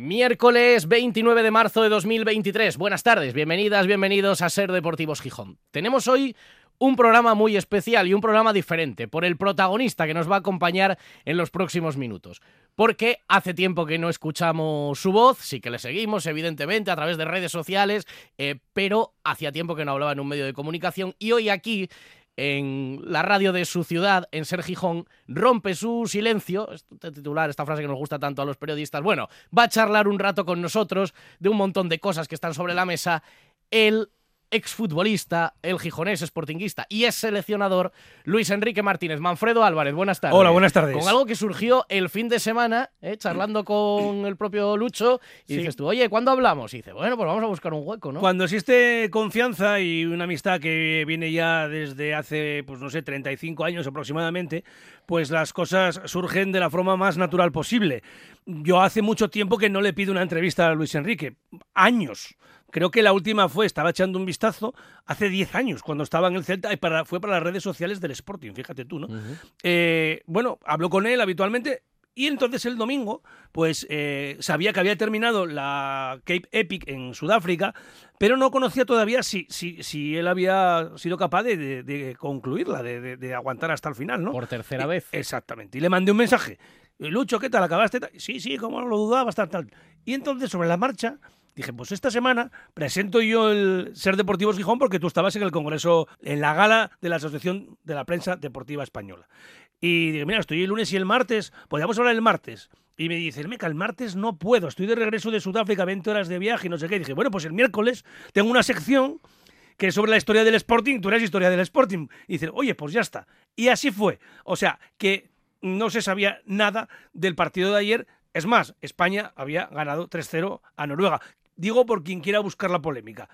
Miércoles 29 de marzo de 2023. Buenas tardes, bienvenidas, bienvenidos a Ser Deportivos Gijón. Tenemos hoy un programa muy especial y un programa diferente por el protagonista que nos va a acompañar en los próximos minutos. Porque hace tiempo que no escuchamos su voz, sí que le seguimos, evidentemente, a través de redes sociales, eh, pero hacía tiempo que no hablaba en un medio de comunicación y hoy aquí en la radio de su ciudad, en Ser Gijón, rompe su silencio, este titular, esta frase que nos gusta tanto a los periodistas, bueno, va a charlar un rato con nosotros de un montón de cosas que están sobre la mesa, el exfutbolista, el gijonés sportinguista y es seleccionador, Luis Enrique Martínez. Manfredo Álvarez, buenas tardes. Hola, buenas tardes. Con algo que surgió el fin de semana, ¿eh? charlando con el propio Lucho, y dices tú, oye, ¿cuándo hablamos? Y dice, bueno, pues vamos a buscar un hueco, ¿no? Cuando existe confianza y una amistad que viene ya desde hace, pues no sé, 35 años aproximadamente, pues las cosas surgen de la forma más natural posible. Yo hace mucho tiempo que no le pido una entrevista a Luis Enrique, años. Creo que la última fue, estaba echando un vistazo hace 10 años, cuando estaba en el Celta, y para, fue para las redes sociales del Sporting, fíjate tú, ¿no? Eh, bueno, hablo con él habitualmente, y entonces el domingo, pues eh, sabía que había terminado la Cape Epic en Sudáfrica, pero no conocía todavía si, si, si él había sido capaz de, concluirla, de, aguantar hasta el final, ¿no? Por tercera vez. Exactamente. Y le mandé un mensaje. Lucho, ¿qué tal? ¿Acabaste? Sí, sí, como lo dudaba, tal, tal. Y entonces, sobre la marcha, Dije, pues esta semana presento yo el Ser Deportivos Gijón porque tú estabas en el Congreso, en la gala de la Asociación de la Prensa Deportiva Española. Y dije, mira, estoy el lunes y el martes, podríamos hablar el martes. Y me dice, meca, el martes no puedo, estoy de regreso de Sudáfrica, 20 horas de viaje y no sé qué. Y dije, bueno, pues el miércoles tengo una sección que es sobre la historia del Sporting, tú eres historia del Sporting. Y dice, oye, pues ya está. Y así fue. O sea, que no se sabía nada del partido de ayer. Es más, España había ganado 3-0 a Noruega, Digo por quien quiera buscar la polémica.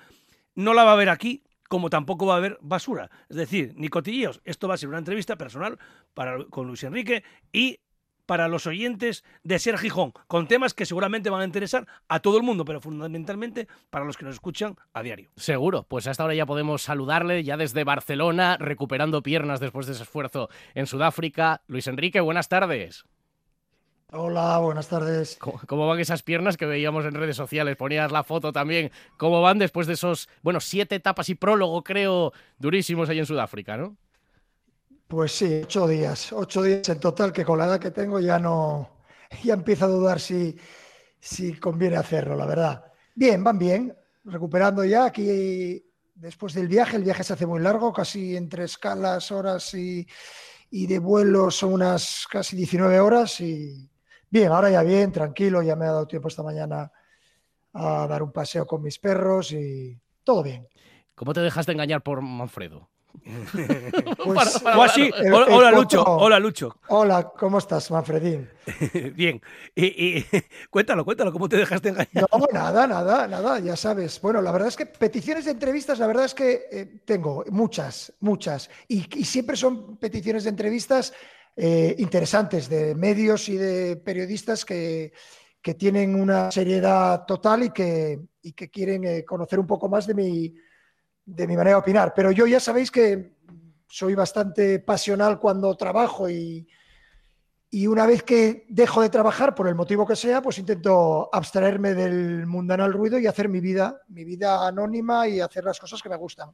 No la va a ver aquí, como tampoco va a haber basura. Es decir, ni cotilleos. Esto va a ser una entrevista personal para, con Luis Enrique y para los oyentes de Ser Gijón, con temas que seguramente van a interesar a todo el mundo, pero fundamentalmente para los que nos escuchan a diario. Seguro, pues hasta ahora ya podemos saludarle, ya desde Barcelona, recuperando piernas después de ese esfuerzo en Sudáfrica. Luis Enrique, buenas tardes. Hola, buenas tardes. ¿Cómo, van esas piernas que veíamos en redes sociales? Ponías la foto también. ¿Cómo van después de esos, bueno, siete etapas y prólogo, creo, durísimos ahí en Sudáfrica, ¿no? Pues sí, ocho días. Ocho días en total, que con la edad que tengo ya no. Ya empiezo a dudar si, si conviene hacerlo, la verdad. Bien, van bien. Recuperando ya aquí después del viaje. El viaje se hace muy largo, casi entre escalas, horas y, y de vuelo son unas casi 19 horas y Bien, ahora ya bien, tranquilo, ya me ha dado tiempo esta mañana a dar un paseo con mis perros y todo bien. ¿Cómo te dejaste engañar por Manfredo? Pues, así. hola, Lucho. Hola, Lucho. Hola, ¿cómo estás, Manfredín? Bien. Y, cuéntalo, cuéntalo, ¿cómo te dejaste engañar? No, nada, nada, nada, ya sabes. Bueno, la verdad es que peticiones de entrevistas, la verdad es que eh, tengo muchas, muchas. y, siempre son peticiones de entrevistas eh, interesantes de medios y de periodistas que, tienen una seriedad total y que, que quieren eh, conocer un poco más de mi, de mi manera de opinar. Pero yo ya sabéis que soy bastante pasional cuando trabajo y, y una vez que dejo de trabajar, por el motivo que sea, pues intento abstraerme del mundanal ruido y hacer mi vida, mi vida anónima y hacer las cosas que me gustan.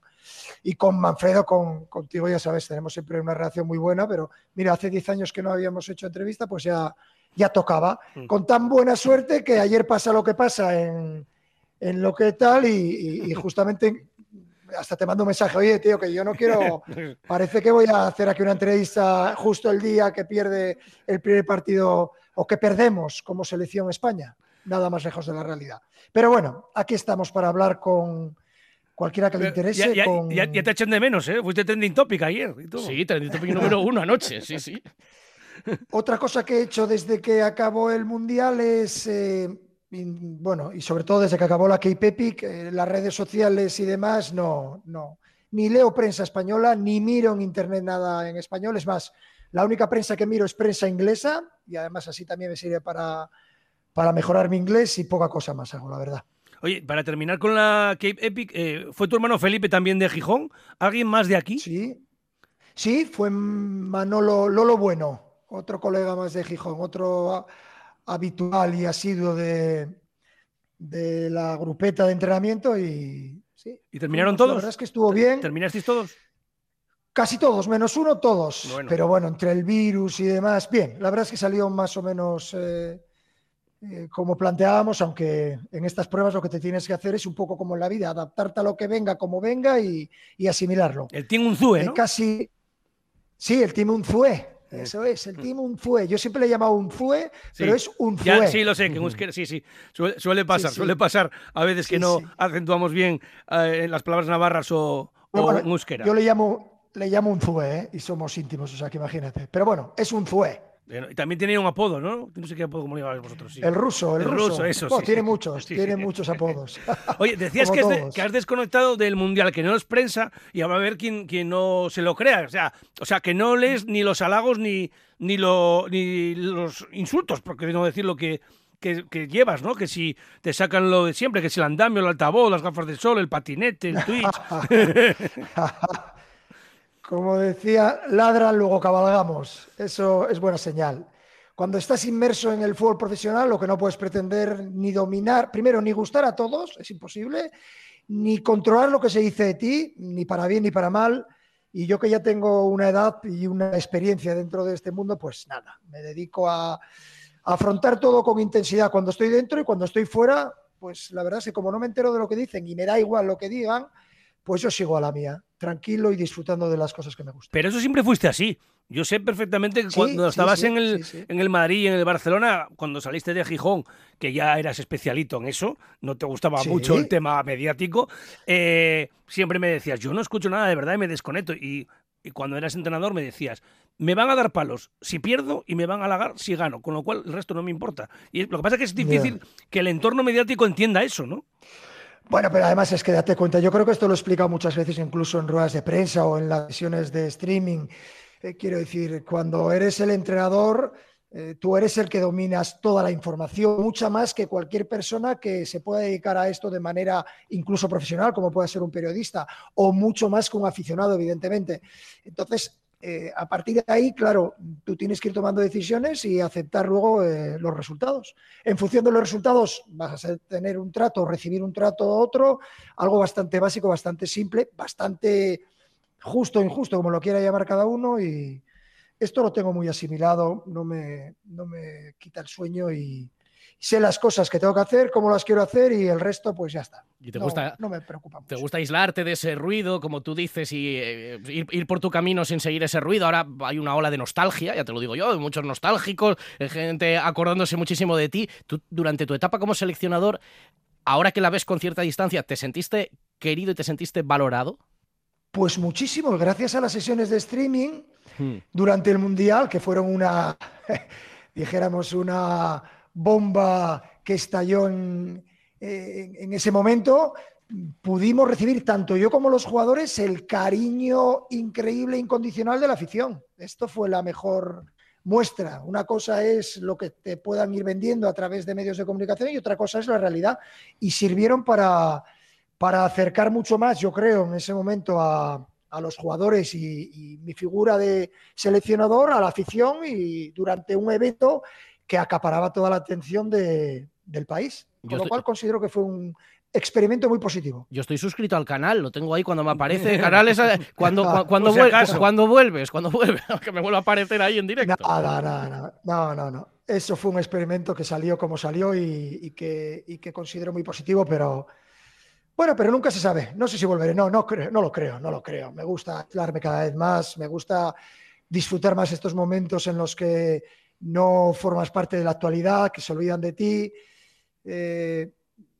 Y con Manfredo, con, contigo, ya sabes, tenemos siempre una relación muy buena, pero mira, hace 10 años que no habíamos hecho entrevista, pues ya, ya tocaba. Mm. Con tan buena suerte que ayer pasa lo que pasa en, en lo que tal y, y justamente hasta te mando un mensaje, oye, tío, que yo no quiero, parece que voy a hacer aquí una entrevista justo el día que pierde el primer partido o que perdemos como selección España. Nada más lejos de la realidad. Pero bueno, aquí estamos para hablar con cualquiera que le interese. Ya, con... ya, te echen de menos, ¿eh? Fuiste trending topic ayer. Y todo. Sí, trending topic número uno anoche, sí, sí. Otra cosa que he hecho desde que acabó el Mundial es... Eh, bueno, y sobre todo desde que acabó la Cape Epic, eh, las redes sociales y demás, no, no. Ni leo prensa española, ni miro en internet nada en español. Es más, la única prensa que miro es prensa inglesa y además así también me sirve para, para mejorar mi inglés y poca cosa más hago, la verdad. Oye, para terminar con la Cape Epic, eh, ¿fue tu hermano Felipe también de Gijón? ¿Alguien más de aquí? Sí, sí, fue Manolo Lolo Bueno, otro colega más de Gijón, otro habitual y asiduo de, de la grupeta de entrenamiento y sí. ¿Y terminaron La todos? verdad es que estuvo bien. ¿Terminasteis todos? Casi todos, menos uno, todos. Bueno. Pero bueno, entre el virus y demás, bien. La verdad es que salió más o menos eh, eh, como planteábamos, aunque en estas pruebas lo que te tienes que hacer es un poco como en la vida, adaptarte a lo que venga, como venga y, y asimilarlo. El Team Unzue, Eh, ¿no? Casi. Sí, el Team Unzue. Eso es, el Team Unzue. Yo siempre le he llamado Unzue, pero es Unzue. Ya, sí, lo sé, que en euskera, sí, sí. Suele, suele pasar, sí. suele pasar a veces que no acentuamos bien eh, en las palabras navarras o, Pero o bueno, en euskera. Yo le llamo, le llamo Unzue, ¿eh? y somos íntimos, o sea que imagínate. Pero bueno, es Unzue. Eh, Y también tenía un apodo, ¿no? No sé qué apodo como le llamabais vosotros. sí. El ruso, el, El ruso, eso, Bueno, sí, tiene muchos, Sí, tiene muchos apodos. Oye, decías que has, de- todos. que has desconectado del mundial, que no es prensa y va a haber quien, quien no se lo crea. O sea, o sea, que no lees ni los halagos ni, ni, lo, ni los insultos, porque no decir lo que, que, que llevas, ¿no? Que si te sacan lo de siempre, que si el andamio, el altavoz, las gafas de sol, el patinete, el Twitch. Como decía, ladran, luego cabalgamos. Eso es buena señal. Cuando estás inmerso en el fútbol profesional, lo que no puedes pretender ni dominar, primero, ni gustar a todos, es imposible, ni controlar lo que se dice de ti, ni para bien ni para mal. Y yo que ya tengo una edad y una experiencia dentro de este mundo, pues nada, me dedico a, a afrontar todo con intensidad cuando estoy dentro y cuando estoy fuera, pues la verdad es que como no me entero de lo que dicen y me da igual lo que digan, pues yo sigo a la mía, tranquilo y disfrutando de las cosas que me gustan. Pero eso siempre fuiste así. Yo sé perfectamente que Sí, cuando estabas sí, en, el, en el Madrid y en el Barcelona, cuando saliste de Gijón, que ya eras especialito en eso, no te gustaba mucho el tema mediático, eh, siempre me decías, yo no escucho nada de verdad y me desconecto. Y, y cuando eras entrenador me decías, me van a dar palos si pierdo y me van a halagar si gano, con lo cual el resto no me importa. Y lo que pasa es que es difícil que el entorno mediático entienda eso, ¿no? Bueno, pero además es que date cuenta, yo creo que esto lo he explicado muchas veces, incluso en ruedas de prensa o en las sesiones de streaming. Eh, quiero decir, cuando eres el entrenador, eh, tú eres el que dominas toda la información, mucha más que cualquier persona que se pueda dedicar a esto de manera incluso profesional, como puede ser un periodista, o mucho más que un aficionado, evidentemente. Entonces, eh, a partir de ahí, claro, tú tienes que ir tomando decisiones y aceptar luego eh, los resultados. En función de los resultados, vas a tener un trato, recibir un trato u otro, algo bastante básico, bastante simple, bastante justo o injusto, como lo quiera llamar cada uno. Y esto lo tengo muy asimilado, no me, no me quita el sueño y sé las cosas que tengo que hacer, cómo las quiero hacer y el resto, pues ya está. ¿Y te No- gusta, no me preocupa mucho. te gusta aislarte de ese ruido, como tú dices, y eh, ir, ir por tu camino sin seguir ese ruido? Ahora hay una ola de nostalgia, ya te lo digo yo, muchos nostálgicos, hay gente acordándose muchísimo de ti. Tú, durante tu etapa como seleccionador, ahora que la ves con cierta distancia, ¿te sentiste querido y te sentiste valorado? Pues muchísimo, gracias a las sesiones de streaming durante el Mundial, que fueron una, dijéramos, una bomba que estalló en, en- en ese momento, pudimos recibir tanto yo como los jugadores el cariño increíble incondicional de la afición. Esto fue la mejor muestra. Una cosa es lo que te puedan ir vendiendo a través de medios de comunicación y otra cosa es la realidad. Y sirvieron para, para acercar mucho más, yo creo, en ese momento a, a los jugadores y mi figura de seleccionador, a la afición y durante un evento que acaparaba toda la atención de- del país. Yo Con lo estoy- cual considero que fue un experimento muy positivo. Yo estoy suscrito al canal, lo tengo ahí cuando me aparece. Canales cuando, cu- cuando, vuel- acaso. cuando vuelves, cuando vuelves, que me vuelva a aparecer ahí en directo. Nada, nada, nada. No, no, no. Eso fue un experimento que salió como salió y, y que, y que considero muy positivo, pero bueno, pero nunca se sabe. No sé si volveré. No, no creo, no lo creo, no lo creo. Me gusta aislarme cada vez más, me gusta disfrutar más estos momentos en los que no formas parte de la actualidad, que se olvidan de ti. Eh,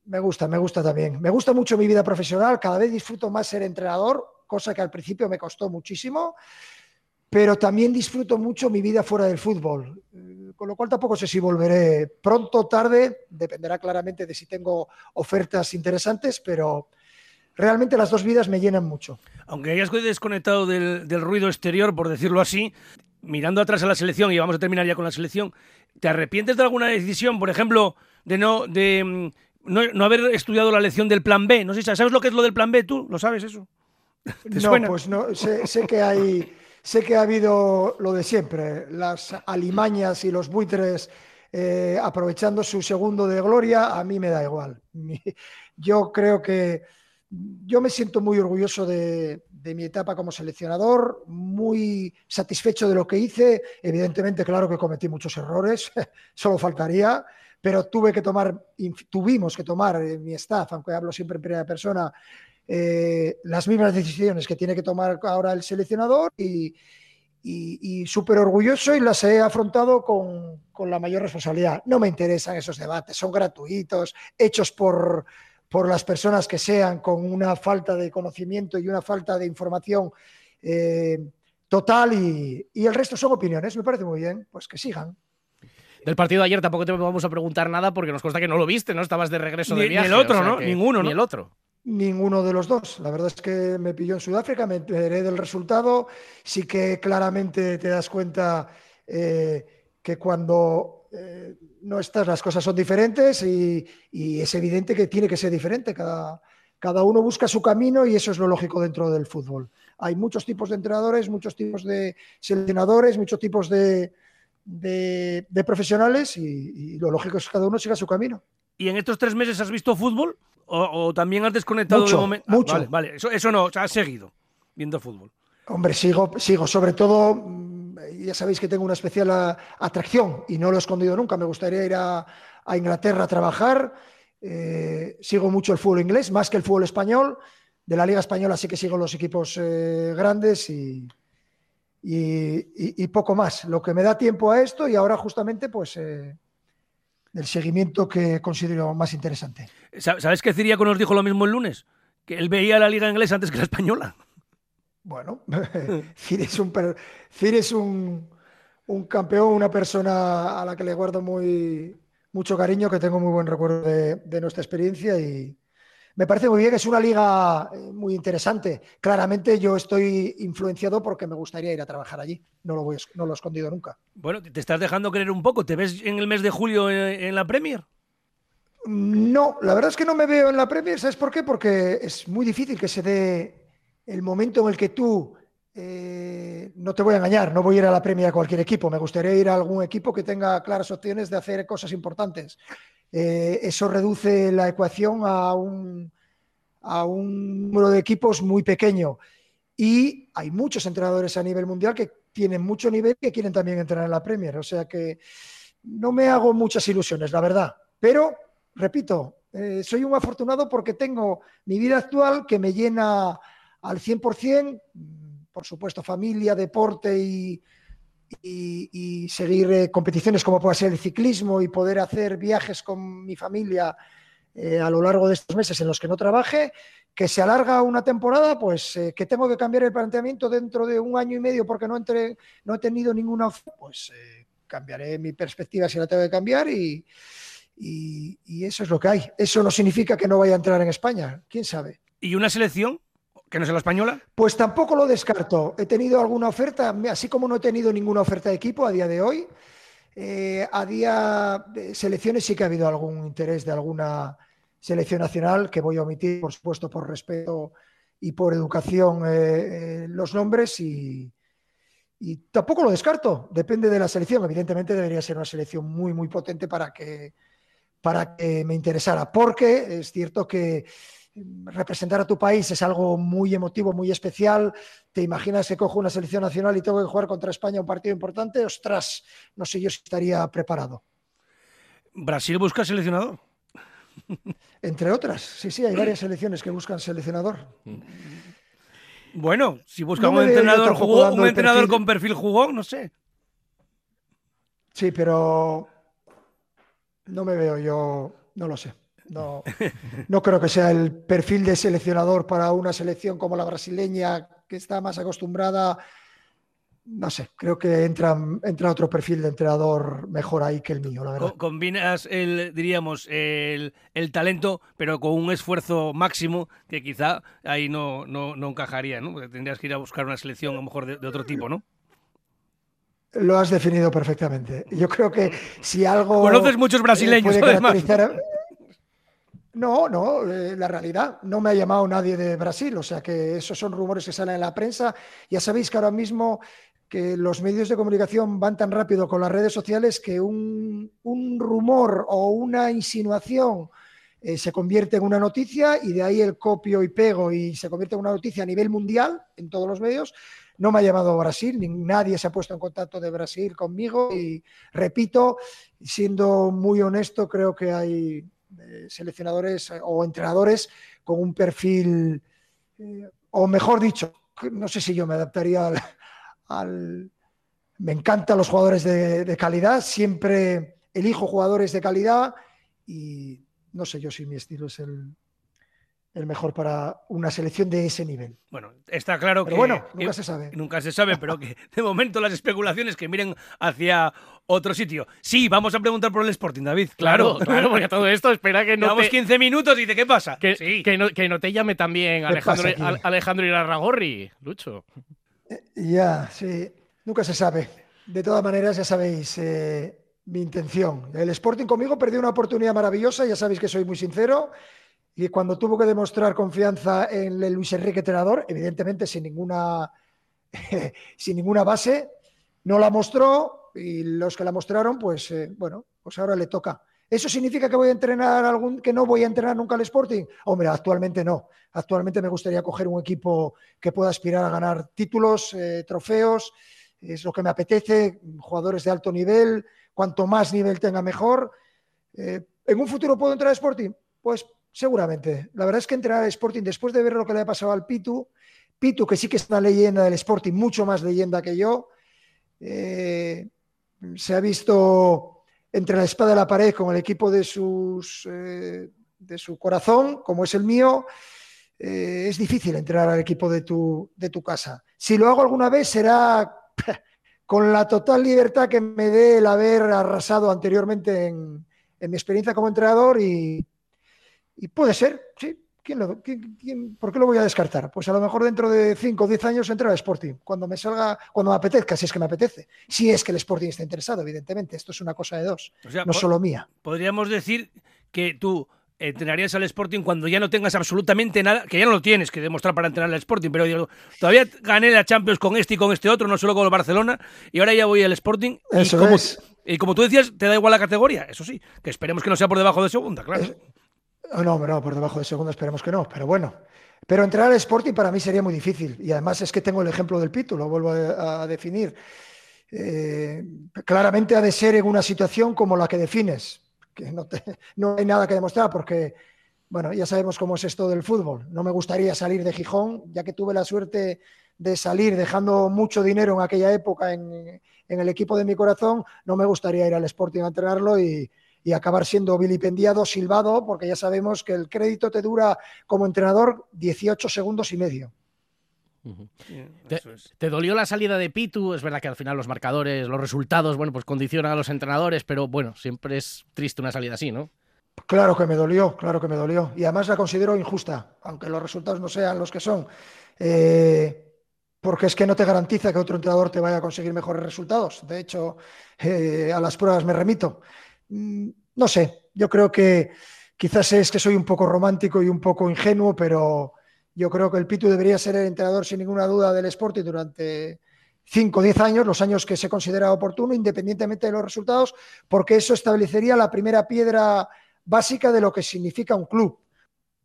me gusta, me gusta también. Me gusta mucho mi vida profesional, cada vez disfruto más ser entrenador, cosa que al principio me costó muchísimo pero también disfruto mucho mi vida fuera del fútbol, Eh, con lo cual tampoco sé si volveré pronto o tarde, dependerá claramente de si tengo ofertas interesantes, pero realmente las dos vidas me llenan mucho. Aunque hayas desconectado del, del ruido exterior, por decirlo así, mirando atrás a la selección, y vamos a terminar ya con la selección, ¿te arrepientes de alguna decisión, por ejemplo, de no, de, mm, no, no haber estudiado la lección del plan B? No sé, ¿sabes lo que es lo del plan B tú? ¿Lo sabes eso? ¿Te No, suena? pues no, sé, sé que hay, sé que ha habido lo de siempre, las alimañas y los buitres eh, aprovechando su segundo de gloria, a mí me da igual. Yo creo que yo me siento muy orgulloso de, mi etapa como seleccionador, muy satisfecho de lo que hice. Evidentemente, claro que cometí muchos errores, solo faltaría, pero tuve que tomar, tuvimos que tomar en mi staff, aunque hablo siempre en primera persona, eh, las mismas decisiones que tiene que tomar ahora el seleccionador y, y, súper orgulloso y las he afrontado con, con, la mayor responsabilidad. No me interesan esos debates, son gratuitos, hechos por, por las personas que sean, con una falta de conocimiento y una falta de información eh, total y, y, el resto son opiniones, me parece muy bien, pues que sigan. Del partido de ayer tampoco te vamos a preguntar nada porque nos consta que no lo viste, ¿no? Estabas de regreso de viaje. Ni el otro, ¿no? Ninguno, ¿no? Ni el otro. Ninguno de los dos. La verdad es que me pilló en Sudáfrica, me enteré del resultado. Sí que claramente te das cuenta eh, que cuando eh, no estás las cosas son diferentes y, es evidente que tiene que ser diferente. Cada, cada uno busca su camino y eso es lo lógico dentro del fútbol. Hay muchos tipos de entrenadores, muchos tipos de seleccionadores, muchos tipos de, de, profesionales y, y, lo lógico es que cada uno siga su camino. ¿Y en estos tres meses has visto fútbol? ¿O, también has desconectado mucho, de momento? Ah, mucho. vale, vale, Eso, eso no, o sea, has seguido viendo fútbol. Hombre, sigo, sigo. Sobre todo, ya sabéis que tengo una especial atracción y no lo he escondido nunca. Me gustaría ir a, Inglaterra a trabajar. Eh, sigo mucho el fútbol inglés, más que el fútbol español. De la Liga Española sí que sigo los equipos eh, grandes y, y, poco más. Lo que me da tiempo a esto y ahora justamente pues eh, el seguimiento que considero más interesante. ¿Sabes que Ciriaco nos dijo lo mismo el lunes? Que él veía la liga inglesa antes que la española. Bueno, Cir es, un, es un, un, campeón, una persona a la que le guardo muy, mucho cariño, que tengo muy buen recuerdo de nuestra experiencia y, me parece muy bien, es una liga eh, muy interesante. Claramente yo estoy influenciado porque me gustaría ir a trabajar allí. No lo, voy, no lo he escondido nunca. Bueno, te estás dejando creer un poco. ¿Te ves en el mes de julio en la Premier? No, la verdad es que no me veo en la Premier. ¿Sabes por qué? Porque es muy difícil que se dé el momento en el que tú, eh, no te voy a engañar, no voy a ir a la Premier a cualquier equipo. Me gustaría ir a algún equipo que tenga claras opciones de hacer cosas importantes. Eh, eso reduce la ecuación a un, a un número de equipos muy pequeño. Y hay muchos entrenadores a nivel mundial que tienen mucho nivel y que quieren también entrenar en la Premier. O sea que no me hago muchas ilusiones, la verdad. Pero, repito, eh, soy un afortunado porque tengo mi vida actual que me llena al 100%, por supuesto, familia, deporte y, y, seguir eh, competiciones como puede ser el ciclismo y poder hacer viajes con mi familia eh, a lo largo de estos meses en los que no trabaje, que se alarga una temporada, pues eh, que tengo que cambiar el planteamiento dentro de un año y medio porque no, entre, no he tenido ninguna, pues cambiaré mi perspectiva si la tengo que cambiar y, y eso es lo que hay. Eso no significa que no vaya a entrar en España, quién sabe. ¿Y una selección? ¿Que no sea la española? Pues tampoco lo descarto. He tenido alguna oferta, así como no he tenido ninguna oferta de equipo a día de hoy. Eh, a día de selecciones sí que ha habido algún interés de alguna selección nacional, que voy a omitir, por supuesto, por respeto y por educación eh, eh, los nombres y, y, tampoco lo descarto. Depende de la selección. Evidentemente debería ser una selección muy, muy potente para que, para que me interesara, porque es cierto que representar a tu país es algo muy emotivo, muy especial. ¿Te imaginas que cojo una selección nacional y tengo que jugar contra España un partido importante? Ostras, no sé yo si estaría preparado. ¿Brasil busca seleccionador? Entre otras, sí, sí, hay varias selecciones que buscan seleccionador. Bueno, si buscan un entrenador, jugó, un entrenador con perfil jugó, no sé. Sí, pero no me veo yo, no lo sé. No, no creo que sea el perfil de seleccionador para una selección como la brasileña, que está más acostumbrada. No sé, creo que entra, entra otro perfil de entrenador mejor ahí que el mío, la verdad. Combinas el, diríamos, el, talento, pero con un esfuerzo máximo que quizá ahí no, no, encajaría, ¿no? Porque tendrías que ir a buscar una selección a lo mejor de, otro tipo, ¿no? Lo has definido perfectamente. Yo creo que si algo. Conoces muchos brasileños, además. No, no, eh, la realidad, no me ha llamado nadie de Brasil, o sea que esos son rumores que salen en la prensa. Ya sabéis que ahora mismo que los medios de comunicación van tan rápido con las redes sociales que un, un rumor o una insinuación eh, se convierte en una noticia y de ahí el copio y pego y se convierte en una noticia a nivel mundial en todos los medios. No me ha llamado Brasil, ni nadie se ha puesto en contacto de Brasil conmigo y repito, siendo muy honesto, creo que hay seleccionadores o entrenadores con un perfil, eh, o mejor dicho, no sé si yo me adaptaría al, al me encantan los jugadores de, de calidad, siempre elijo jugadores de calidad y no sé yo si mi estilo es el, el mejor para una selección de ese nivel. Bueno, está claro Pero que. bueno, nunca que- se sabe. Nunca se sabe, pero que de momento las especulaciones que miren hacia otro sitio. Sí, vamos a preguntar por el Sporting, David. Claro, claro, porque todo esto espera que no Llevamos te, 15 minutos y dice, ¿qué pasa? que, sí. que no, que no te llame también ¿Qué Alejandro, Alejandro Irarragorri, Lucho. Ya, sí, nunca se sabe. De todas maneras, ya sabéis eh, mi intención. El Sporting conmigo perdió una oportunidad maravillosa, ya sabéis que soy muy sincero. Y cuando tuvo que demostrar confianza en el Luis Enrique entrenador, evidentemente sin ninguna, sin ninguna base, no la mostró y los que la mostraron, pues eh, bueno, pues ahora le toca. ¿Eso significa que voy a entrenar algún, que no voy a entrenar nunca al Sporting? Hombre, actualmente no. Actualmente me gustaría coger un equipo que pueda aspirar a ganar títulos, eh, trofeos, es lo que me apetece, jugadores de alto nivel, cuanto más nivel tenga mejor. Eh, ¿En un futuro puedo entrar al Sporting? Pues seguramente. La verdad es que entrar al Sporting, después de ver lo que le ha pasado al Pitu, Pitu, que sí que es una leyenda del Sporting, mucho más leyenda que yo, se ha visto entre la espada y la pared con el equipo de, sus, eh, de su corazón, como es el mío, eh, es difícil entrar al equipo de tu, de tu casa. Si lo hago alguna vez será con la total libertad que me dé el haber arrasado anteriormente en, en mi experiencia como entrenador y, y puede ser, sí. ¿Quién lo- quién- quién- ¿Por qué lo voy a descartar? Pues a lo mejor dentro de 5 o 10 años entro al Sporting, cuando me salga, cuando me apetezca, si es que me apetece. Si es que el Sporting está interesado, evidentemente. Esto es una cosa de dos, O sea, no solo mía. podríamos decir que tú entrenarías al Sporting cuando ya no tengas absolutamente nada, que ya no lo tienes que demostrar para entrenar al Sporting, pero digo, todavía gané la Champions con este y con este otro, no solo con el Barcelona, y ahora ya voy al Sporting. y Eso como, es. y como tú decías, te da igual la categoría, eso sí, que esperemos que no sea por debajo de segunda, claro. Es- Oh, no, no, por debajo de segunda esperemos que no, pero bueno. Pero entrar al Sporting para mí sería muy difícil. Y además es que tengo el ejemplo del Pitu, lo vuelvo a, definir. Eh, claramente ha de ser en una situación como la que defines, que no hay nada que demostrar porque, bueno, ya sabemos cómo es esto del fútbol. No me gustaría salir de Gijón, ya que tuve la suerte de salir dejando mucho dinero en aquella época en, en el equipo de mi corazón, no me gustaría ir al Sporting a entrenarlo y, y acabar siendo vilipendiado, silbado, porque ya sabemos que el crédito te dura como entrenador 18 segundos y medio. Te- Eso es. ¿Te dolió la salida de Pitu? Es verdad que al final los marcadores, los resultados, bueno, pues condicionan a los entrenadores, pero bueno, siempre es triste una salida así, ¿no? Claro que me dolió, claro que me dolió. Y además la considero injusta, aunque los resultados no sean los que son. Eh, porque es que no te garantiza que otro entrenador te vaya a conseguir mejores resultados. De hecho, eh, a las pruebas me remito. Mm, No sé, yo creo que quizás es que soy un poco romántico y un poco ingenuo, pero yo creo que el Pitu debería ser el entrenador sin ninguna duda del Sporting durante 5 o 10 años, los años que se considera oportuno, independientemente de los resultados, porque eso establecería la primera piedra básica de lo que significa un club.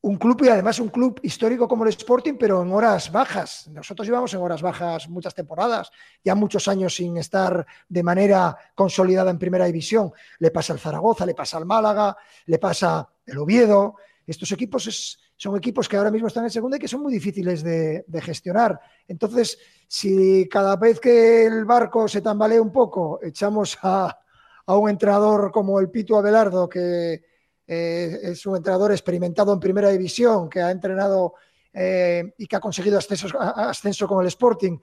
Un club y además un club histórico como el Sporting, pero en horas bajas. Nosotros llevamos en horas bajas muchas temporadas, ya muchos años sin estar de manera consolidada en primera división. Le pasa al Zaragoza, le pasa al Málaga, le pasa el Oviedo. Estos equipos son equipos que ahora mismo están en segunda y que son muy difíciles de, gestionar. Entonces, si cada vez que el barco se tambalea un poco, echamos a, a un entrenador como el Pitu Abelardo, que eh, es un entrenador experimentado en primera división, que ha entrenado eh, y que ha conseguido ascenso, a- ascenso con el Sporting,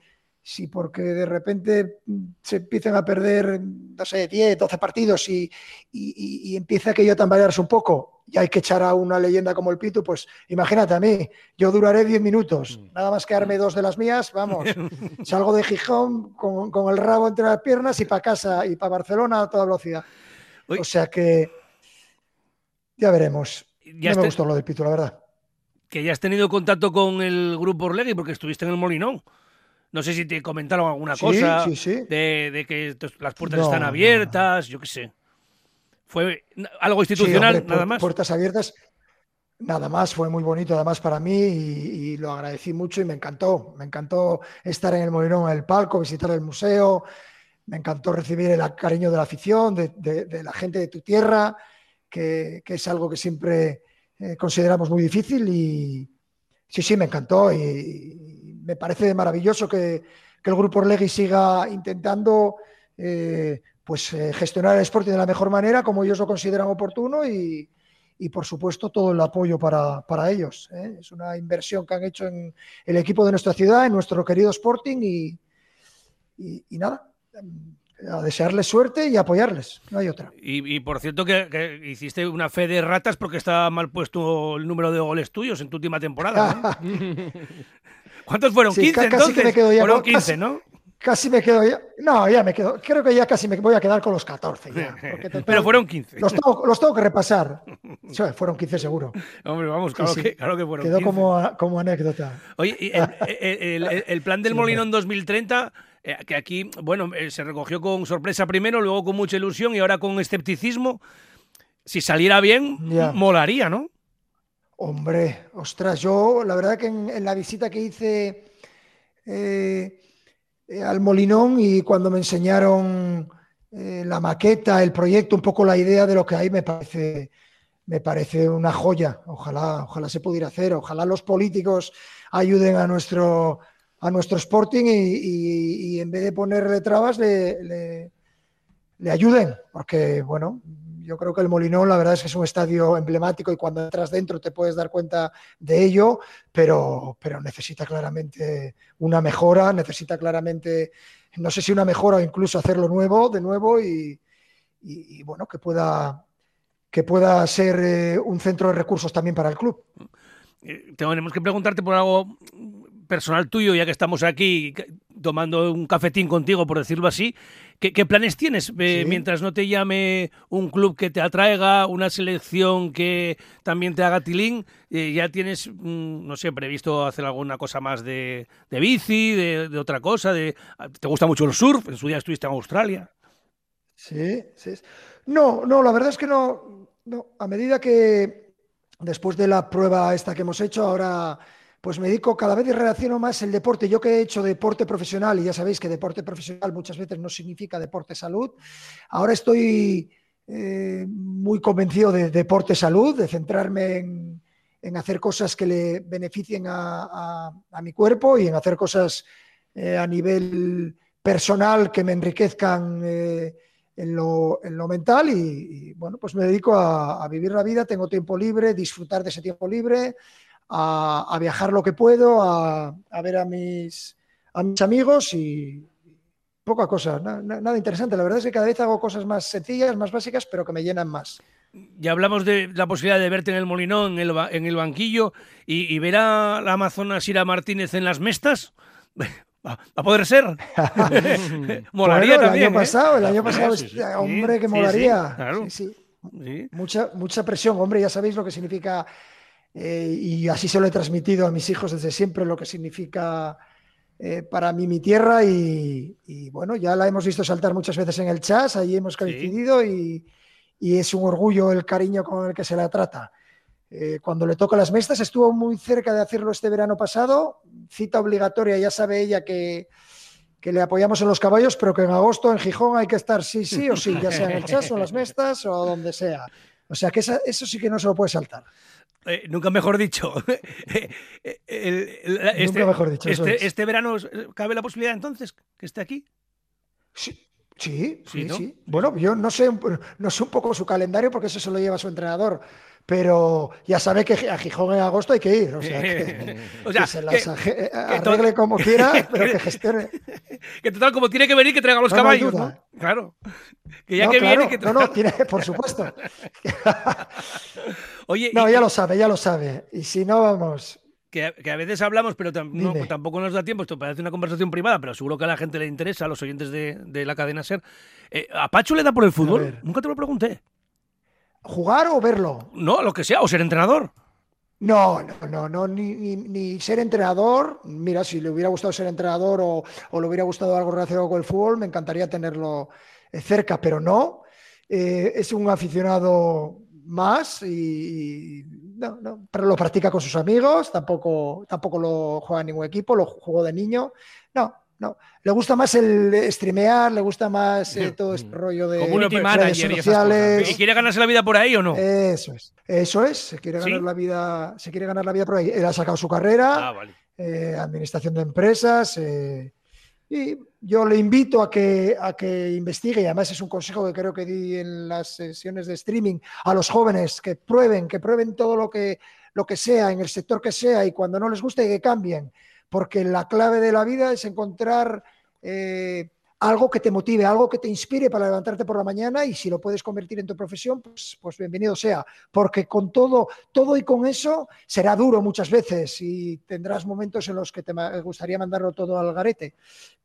si porque de repente mm, se empiezan a perder, no sé, 10, 12 partidos y, y, y- empieza aquello a tambalearse un poco. Y hay que echar a una leyenda como el Pitu, pues imagínate a mí, yo duraré 10 minutos, nada más quedarme dos de las mías, vamos, salgo de Gijón con, con el rabo entre las piernas y para casa y para Barcelona a toda velocidad. O sea que ya veremos. Ya no me esté- gustó lo del Pitu, la verdad. que ya has tenido contacto con el grupo Orlegui porque estuviste en el Molinón. No sé si te comentaron alguna Sí, cosa sí, sí. De, de que las puertas No, están no, abiertas, yo qué sé. Fue algo institucional, hombre, nada más. Puertas abiertas. Nada más, fue muy bonito además para mí y, y lo agradecí mucho y me encantó. Me encantó estar en el Molinón, en el palco, visitar el museo. Me encantó recibir el cariño de la afición, de, de- de la gente de tu tierra, que, es algo que siempre eh, consideramos muy difícil y sí, sí, me encantó y, me parece maravilloso que, que el Grupo Orlegui siga intentando eh, pues, eh, gestionar el Sporting de la mejor manera, como ellos lo consideran oportuno y, y, por supuesto, todo el apoyo para, para ellos. Es una inversión que han hecho en el equipo de nuestra ciudad, en nuestro querido Sporting y, y- y nada, a desearles suerte y apoyarles, no hay otra. Y, y por cierto que, que hiciste una fe de ratas porque estaba mal puesto el número de goles tuyos en tu última temporada. ¿no? ¿Cuántos fueron? Sí, 15 ca- casi entonces. que me quedo ya fueron con- 15, casi- ¿no? Casi me quedo ya. No, ya me quedo. Creo que ya casi me voy a quedar con los 14. ya, porque total, Pero fueron 15. Los tengo, los tengo que repasar. Sí, fueron 15 seguro. Hombre, vamos, claro, sí. Que, claro que fueron Quedó 15. como, como anécdota. Oye, el, el- el- el plan del Sí, Molinón 2030, eh, que aquí, bueno, eh, se recogió con sorpresa primero, luego con mucha ilusión y ahora con escepticismo. Si saliera bien, Ya. molaría, ¿no? Hombre, ostras, yo la verdad que en, en la visita que hice eh, al Molinón y cuando me enseñaron la maqueta, el proyecto, un poco la idea de lo que hay, me parece, me parece una joya. Ojalá, ojalá se pudiera hacer, ojalá los políticos ayuden a nuestro, a nuestro Sporting y, en vez de ponerle trabas le, le- ayuden, porque bueno, yo creo que el Molinón la verdad es que es un estadio emblemático y cuando entras dentro te puedes dar cuenta de ello, pero, pero necesita claramente una mejora, necesita claramente, no sé si una mejora o incluso hacerlo nuevo, de nuevo y, y- y, bueno, que pueda, que pueda ser eh, un centro de recursos también para el club. Eh, Tenemos que preguntarte por algo personal tuyo, ya que estamos aquí tomando un cafetín contigo, por decirlo así. ¿Qué, qué planes tienes eh, Sí. mientras no te llame un club que te atraiga, una selección que también te haga tilín? Eh, ¿Ya tienes, mm, no sé, previsto hacer alguna cosa más de, de bici, de, de otra cosa? De, ¿Te gusta mucho el surf? En su día estuviste en Australia. Sí, sí. No, no, la verdad es que no, no. A medida que después de la prueba esta que hemos hecho, ahora pues me dedico cada vez y relaciono más el deporte. Yo que he hecho deporte profesional, y ya sabéis que deporte profesional muchas veces no significa deporte salud, ahora estoy eh, muy convencido de deporte salud, de centrarme en, hacer cosas que le beneficien a, mi cuerpo y en hacer cosas eh, a nivel personal que me enriquezcan. eh, en lo, en lo mental y, y, bueno, pues me dedico a, a vivir la vida, tengo tiempo libre, disfrutar de ese tiempo libre, a, a viajar lo que puedo, a, a ver a mis, a mis amigos y poca cosa, na- na- nada interesante. La verdad es que cada vez hago cosas más sencillas, más básicas, pero que me llenan más. Ya hablamos de la posibilidad de verte en el Molinón, en el, ba- en el banquillo, y, y ver a la Amazonas Ira Martínez en las mestas. ¿Va a poder ser? Molaría Bueno, el también. año ¿eh? pasado, el año pasado, Sí, sí, sí. hombre, que molaría. claro. Mucha, mucha presión, hombre, ya sabéis lo que significa, eh, y así se lo he transmitido a mis hijos desde siempre, lo que significa eh, para mí mi tierra, y, y, bueno, ya la hemos visto saltar muchas veces en el chas, ahí hemos coincidido, y, y es un orgullo el cariño con el que se la trata. Eh, cuando le toca las mestas, estuvo muy cerca de hacerlo este verano pasado, cita obligatoria, ya sabe ella que, que le apoyamos en los caballos, pero que en agosto en Gijón hay que estar sí, sí o sí, ya sea en el chas o en las mestas o donde sea. O sea que eso sí que no se lo puede saltar. Eh, nunca mejor dicho. El- el- este, Nunca mejor dicho, Este, es. este verano, ¿cabe la posibilidad entonces que esté aquí? Sí, sí, Sí, sí, ¿no? sí. Bueno, yo no sé, un- no sé un poco su calendario porque eso se lo lleva su entrenador, pero ya sabe que a Gijón en agosto hay que ir. O sea, que, O sea, que se las que- arregle como quiera, pero que gestione. Que total, como tiene que venir, que traiga los No, no caballos. ¿no? Claro. Que ya No, que claro, viene, que no, traiga... no, tiene, por supuesto. Oye, No, ya lo sabe, ya lo sabe. Y si no, vamos. que, a- que a veces hablamos, pero tam- no- Dime. tampoco nos da tiempo. Esto parece una conversación privada, pero seguro que a la gente le interesa, a los oyentes de, de la cadena SER. Eh, ¿A Pacho le da por el fútbol? Nunca te lo pregunté. ¿Jugar o verlo? No, lo que sea, o ser entrenador. No, no, no, no ni, ni- ni ser entrenador. Mira, si le hubiera gustado ser entrenador o, o le hubiera gustado algo relacionado con el fútbol, me encantaría tenerlo eh, cerca, pero no. Eh, es un aficionado más y, y no, no, pero lo practica con sus amigos, tampoco, tampoco lo juega en ningún equipo, lo jugó de niño. No, no. Le gusta más el streamear, le gusta más eh, todo este rollo de Community redes manager sociales. ¿Y quiere ganarse la vida por ahí o no? Eso es, eso es. Se quiere ¿Sí? ganar la vida, se quiere ganar la vida por ahí. Él ha sacado su carrera, Ah, vale. eh, administración de empresas, eh, y yo le invito a que, a que investigue, y además es un consejo que creo que di en las sesiones de streaming a los jóvenes, que prueben, que prueben todo lo que, lo que sea, en el sector que sea, y cuando no les guste, que cambien, porque la clave de la vida es encontrar eh, algo que te motive, algo que te inspire para levantarte por la mañana, y si lo puedes convertir en tu profesión, pues, pues bienvenido sea, porque con todo, todo y con eso será duro muchas veces y tendrás momentos en los que te gustaría mandarlo todo al garete.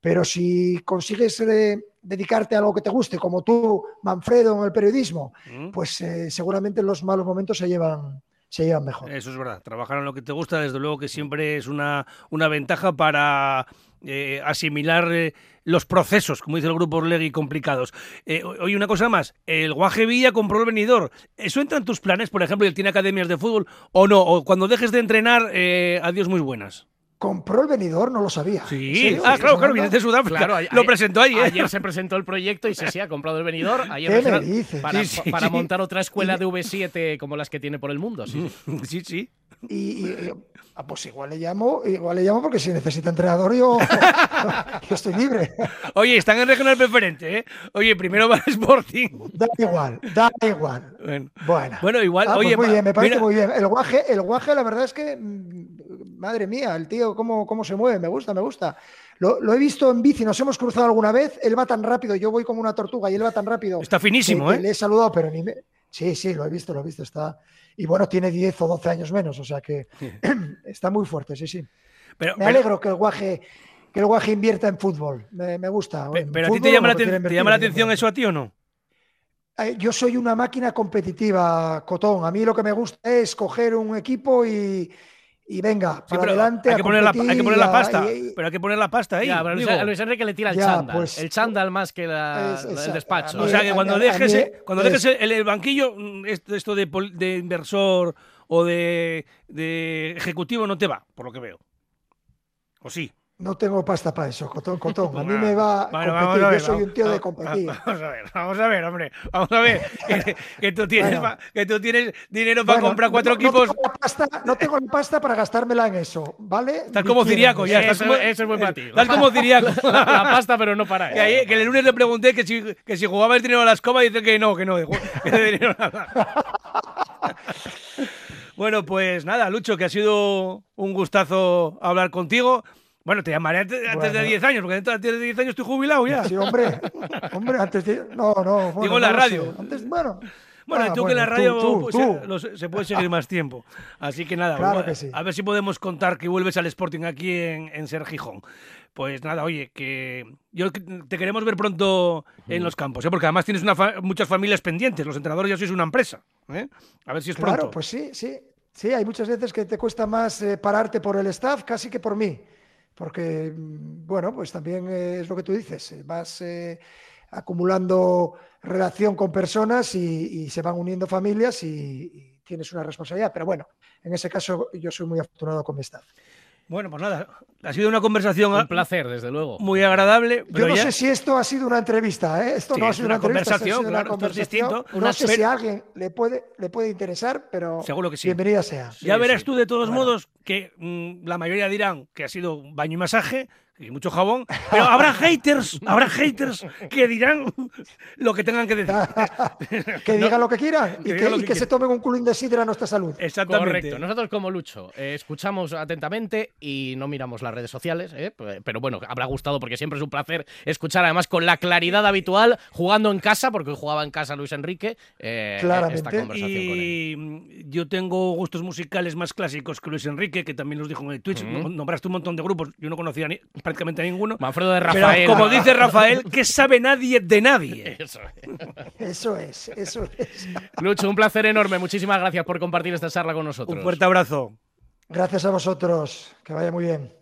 Pero si consigues eh, dedicarte a algo que te guste, como tú, Manfredo, en el periodismo, Mm. pues eh, seguramente los malos momentos se llevan, se llevan mejor. Eso es verdad. Trabajar en lo que te gusta, desde luego que siempre es una, una ventaja para eh, asimilar eh, los procesos, como dice el grupo Orlegui, complicados. Eh, oye, una cosa más. El Guaje Villa compró el venidor. ¿Eso entra en tus planes, por ejemplo, y él tiene academias de fútbol o no? O cuando dejes de entrenar, eh, adiós muy buenas. Compró el venidor, no lo sabía. ¿En Sí. Ah, ¿Estás claro, claro, vienes de Sudáfrica. Claro, a- lo presentó ahí, ¿eh? Ayer se presentó el proyecto y se sí, ha comprado el venidor. Ayer ¿Qué me dijeron, dices? Para, Sí, sí, para sí. montar otra escuela de V7 como las que tiene por el mundo. Sí, sí. sí, sí. Y, y- ah, pues igual le llamo, igual le llamo porque si necesita entrenador yo, yo estoy libre. Oye, están en regional preferente, ¿eh? Oye, primero va el Sporting. Da igual, da igual. Bueno, Bueno, Bueno, igual, Ah, pues oye, muy bien, me parece mira- muy bien. El guaje, el guaje, la verdad es que, mm, madre mía, el tío, cómo, cómo se mueve, me gusta, me gusta. Lo, lo he visto en bici, nos hemos cruzado alguna vez, él va tan rápido, yo voy como una tortuga y él va tan rápido. está finísimo, que- que ¿eh? Le he saludado, pero ni me... Sí, sí, lo he visto, lo he visto, está... Y bueno, tiene 10 o 12 años menos, o sea que está muy fuerte, sí, sí. Pero, Me pero- alegro que el guaje, que el guaje invierta en fútbol, me, me gusta. pero a ti te llama, la, te llama la en atención eso a ti o no? Eh, Yo soy una máquina competitiva, Cotón. A mí lo que me gusta es coger un equipo y, y venga, Sí, para pero adelante. hay a que, poner la, hay que poner la y pasta. y- pero hay que poner la pasta ahí. Ya, pero a Luis, digo. a Luis Enrique le tira el Ya, chándal. pues- el chándal más que la- Es- el exacto. despacho. A o mí- sea que cuando mí- a dejes, mí cuando es- dejes el, el banquillo, mm, esto, de, de inversor o de, de ejecutivo no te va, por lo que veo. ¿O sí? No tengo pasta para eso, Cotón, Cotón. A mí me va a bueno, competir. vamos a ver, Yo soy vamos- un tío de competir. Vamos a ver, vamos a ver, hombre. Vamos a ver. Que, que tú, tienes, Bueno. pa- que tú tienes dinero para Bueno, comprar cuatro no- equipos. No tengo, la pasta, no tengo la pasta para gastármela en eso, ¿vale? Estás como. Ciriaco ya. Eso- Estás como, eso es buen para ti. Estás como Ciriaco. la, la pasta, pero no para Que, ayer- que el lunes le pregunté que si, que si jugaba el dinero a la escoba y dice que no, que no, que de dinero nada. bueno, pues nada, Lucho, que ha sido un gustazo hablar contigo. Bueno, te llamaré antes, antes de Bueno. 10 años, porque antes de 10 años estoy jubilado ya. Sí, hombre, hombre, antes de... No, no. bueno, Digo la no radio. Antes, bueno. Bueno, Ah, tú que la radio tú, pues, tú, se- puede seguir más tiempo. Así que nada, Claro bueno, que sí. a ver si podemos contar que vuelves al Sporting aquí en, en Ser Gijón. Pues nada, oye, que yo te queremos ver pronto en los campos, ¿eh? porque además tienes una fa- muchas familias pendientes. Los entrenadores ya sois una empresa. ¿eh? A ver si es Claro, pronto. pues sí, sí. Sí, hay muchas veces que te cuesta más eh, pararte por el staff casi que por mí. Porque, mm, bueno, pues también eh, es lo que tú dices, eh, vas eh, acumulando relación con personas y, se van uniendo familias y, y tienes una responsabilidad. Pero bueno, en ese caso yo soy muy afortunado con mi staff. Bueno, pues nada, ha sido una conversación Un placer, desde luego. muy agradable. Yo no ya- sé si esto ha sido una entrevista, ¿eh? Esto Sí, no ha sido una una, conversación, sido una claro, esto es distinto. No Una sé si a alguien le puede, le puede interesar, pero Seguro que sí. bienvenida sea. Ya verás sí. tú de todos Bueno. modos que mm, la mayoría dirán que ha sido baño y masaje y mucho jabón, pero habrá haters, habrá haters que dirán lo que tengan que decir. Que No, digan lo que quieran y que que, digan lo y que que se tomen un culín de sidra a nuestra salud. Exactamente. Correcto. Nosotros como Lucho eh, escuchamos atentamente y no miramos las redes sociales, ¿eh? Pero bueno, habrá gustado porque siempre es un placer escuchar además con la claridad habitual jugando en casa, porque hoy jugaba en casa Luis Enrique, eh, Claramente. esta conversación con él. Y yo tengo gustos musicales más clásicos que Luis Enrique, que también los dijo en el Twitch. Nombraste un montón de grupos. Yo no conocía ni, prácticamente ninguno. Manfredo de Pero Rafael. como dice Rafael, ¿qué sabe nadie de nadie? Eso. Eso es, eso es. Lucho, un placer enorme. Muchísimas gracias por compartir esta charla con nosotros. Un fuerte abrazo. Gracias a vosotros. Que vaya muy bien.